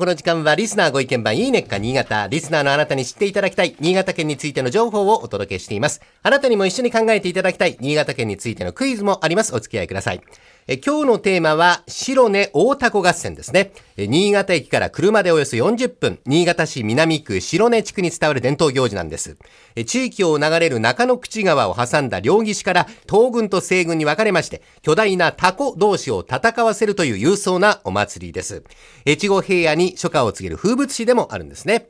この時間はリスナーご意見番いいねっか新潟。リスナーのあなたに知っていただきたい新潟県についての情報をお届けしています。あなたにも一緒に考えていただきたい新潟県についてのクイズもあります。お付き合いください。え今日のテーマは白根大凧合戦ですね。え新潟駅から車でおよそ40分、新潟市南区白根地区に伝わる伝統行事なんです。え地域を流れる中野口川を挟んだ両岸から東軍と西軍に分かれまして、巨大なタコ同士を戦わせるという勇壮なお祭りです。越後平野に初夏を告げる風物詩でもあるんですね。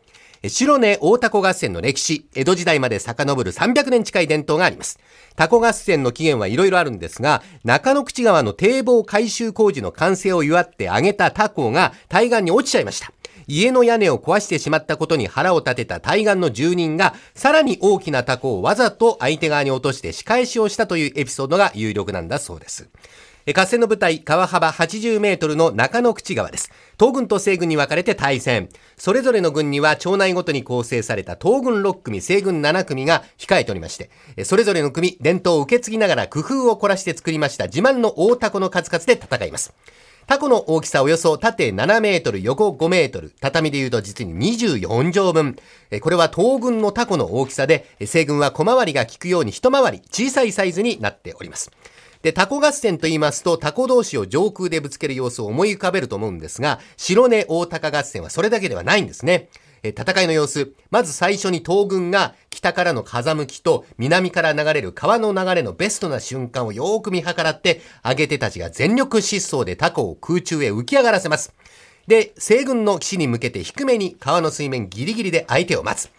白根大凧合戦の歴史、江戸時代まで遡る300年近い伝統があります。タコ合戦の起源はいろいろあるんですが、中野口川の堤防改修工事の完成を祝って挙げたタコが対岸に落ちちゃいました。家の屋根を壊してしまったことに腹を立てた対岸の住人が、さらに大きなタコをわざと相手側に落として仕返しをしたというエピソードが有力なんだそうです。合戦の舞台、川幅80メートルの中野口川です。東軍と西軍に分かれて対戦。それぞれの軍には町内ごとに構成された東軍6組、西軍7組が控えておりまして、それぞれの組、伝統を受け継ぎながら工夫を凝らして作りました自慢の大タコの数々で戦います。タコの大きさおよそ縦7メートル、横5メートル、畳で言うと実に24畳分。これは東軍のタコの大きさで、西軍は小回りが効くように一回り小さいサイズになっております。で、タコ合戦と言いますと、タコ同士を上空でぶつける様子を思い浮かべると思うんですが、白根大高合戦はそれだけではないんですね。え戦いの様子。まず最初に東軍が北からの風向きと南から流れる川の流れのベストな瞬間をよーく見計らって、上げ手たちが全力疾走でタコを空中へ浮き上がらせます。で、西軍の岸に向けて低めに川の水面ギリギリで相手を待つ。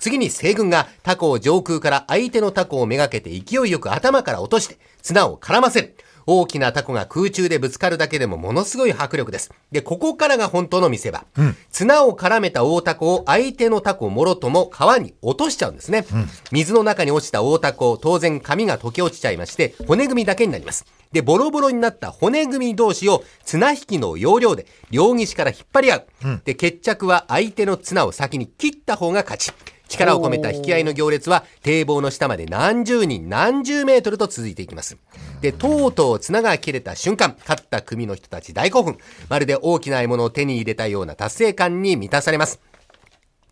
次に西軍がタコを上空から相手のタコをめがけて勢いよく頭から落として綱を絡ませる。大きなタコが空中でぶつかるだけでもものすごい迫力です。で、ここからが本当の見せ場。うん、綱を絡めた大タコを相手のタコもろとも川に落としちゃうんですね。うん、水の中に落ちた大タコ、当然髪が溶け落ちちゃいまして、骨組みだけになります。で、ボロボロになった骨組み同士を綱引きの要領で両岸から引っ張り合う。うん、で、決着は相手の綱を先に切った方が勝ち。力を込めた引き合いの行列は堤防の下まで何十人何十メートルと続いていきます。で、とうとう綱が切れた瞬間、勝った組の人たち大興奮。まるで大きな獲物を手に入れたような達成感に満たされます。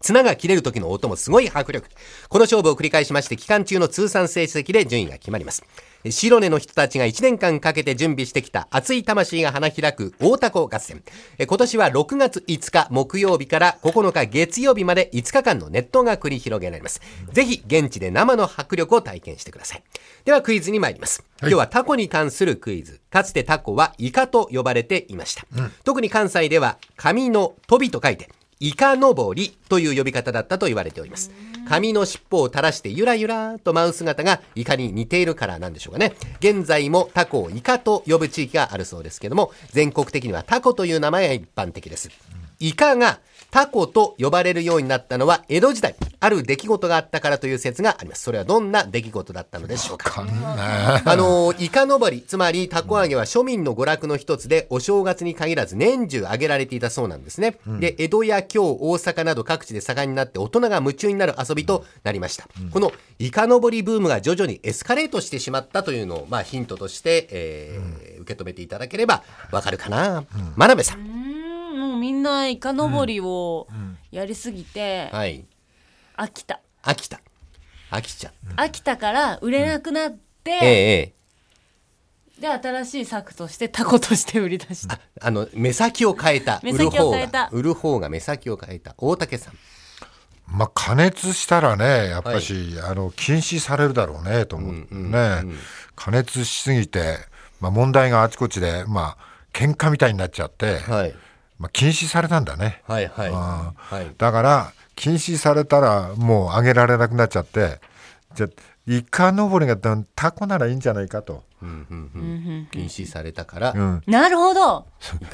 綱が切れる時の音もすごい迫力。この勝負を繰り返しまして、期間中の通算成績で順位が決まります。白根の人たちが1年間かけて準備してきた熱い魂が花開く大田港合戦。今年は6月5日木曜日から9日月曜日まで5日間のネットが繰り広げられます。ぜひ現地で生の迫力を体験してください。ではクイズに参ります。今日はタコに関するクイズ。かつてタコはイカと呼ばれていました。うん、特に関西では紙の飛びと書いて、イカのぼりという呼び方だったと言われております。紙の尻尾を垂らしてゆらゆらと舞う姿がイカに似ているからなんでしょうかね。現在もタコをイカと呼ぶ地域があるそうですけども、全国的にはタコという名前が一般的です。イカがタコと呼ばれるようになったのは江戸時代、ある出来事があったからという説があります。それはどんな出来事だったのでしょうか。かあの、イカ登り、つまりタコ揚げは庶民の娯楽の一つで、お正月に限らず年中揚げられていたそうなんですね。うん、で、江戸や京、大阪など各地で盛んになって大人が夢中になる遊びとなりました。うん、このイカ登りブームが徐々にエスカレートしてしまったというのを、まあヒントとして、えー、うん、受け止めていただければわかるかな。真鍋さん。もうみんなイカ登りをやりすぎて、はい。飽きた。飽きた。飽きちゃう。飽きたから売れなくなって、ええ。で新しい策としてタコとして売り出した。あの目先を変えた。目先を変えた。売る方が目先を変えた。大竹さん。まあ加熱したらねやっぱし、はい、あの禁止されるだろうねと思ってね、うんうんうん、加熱しすぎて、まあ、問題があちこちでまあ喧嘩みたいになっちゃって、はいまあ、禁止されたんだね。はいはい。はい、だから、禁止されたらもう上げられなくなっちゃって、じゃイカ登りがタコならいいんじゃないかと。禁止されたから、うん、なるほど。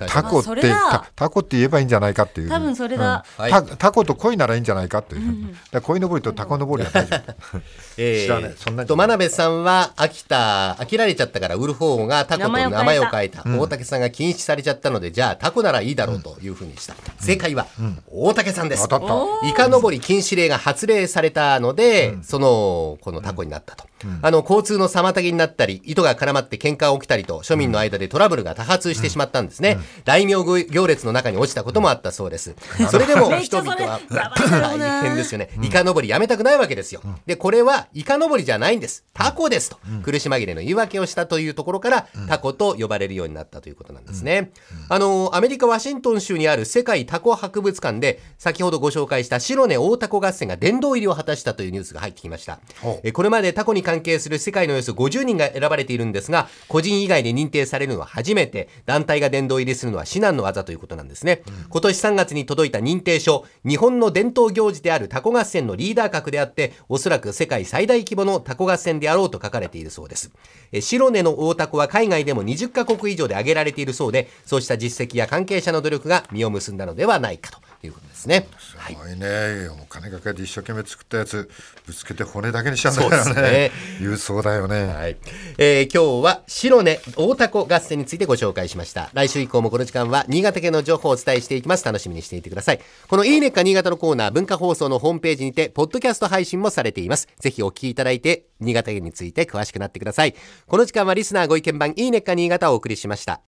タコってタタコって言えばいいんじゃないかっていう。多分それだ、うん。タタコと鯉ならいいんじゃないかっていう、うん、だ鯉登りとタコ登りは大丈夫、えー、知らない。そんなと真鍋さんは飽きた飽きられちゃったから売る方がタコと名前を変えた。大竹さんが禁止されちゃったのでじゃあタコならいいだろうというふうにした、正解は、大竹さんです。イカ登り禁止令が発令されたので、そのこのタコになったと、あの交通の妨げになったり糸がが絡まって喧嘩が起きたりと、庶民の間でトラブルが多発してしまったんですね。大名行列の中に落ちたこともあったそうです。それでも人々は、大変ですよね。イカ登りやめたくないわけですよ。で、これはイカ登りじゃないんです。タコですと。苦し紛れの言い訳をしたというところから、タコと呼ばれるようになったということなんですね。あの、アメリカ・ワシントン州にある世界タコ博物館で、先ほどご紹介した白根大タコ合戦が殿堂入りを果たしたというニュースが入ってきました。えこれまでタコに関係する世界のおよそ50人が選ばれているんですが、個人以外で認定されるのは初めて、団体が殿堂入りするのは至難の業ということなんですね。今年3月に届いた認定書、日本の伝統行事であるタコ合戦のリーダー格であって、おそらく世界最大規模のタコ合戦であろうと書かれているそうです。え白根の大タコは海外でも20カ国以上で挙げられているそうで、そうした実績や関係者の努力が実を結んだのではないかということですね。はいすごいね、もう金かけて一生懸命作ったやつぶつけて骨だけにしちゃうんだからねね郵送だよね、はい。えー今日は白根大タコ合戦についてご紹介しました。来週以降もこの時間は新潟県の情報をお伝えしていきます。楽しみにしていてください。このいいねっか新潟のコーナー文化放送のホームページにて、ポッドキャスト配信もされています。ぜひお聞きいただいて、新潟県について詳しくなってください。この時間はリスナーご意見番いいねっか新潟をお送りしました。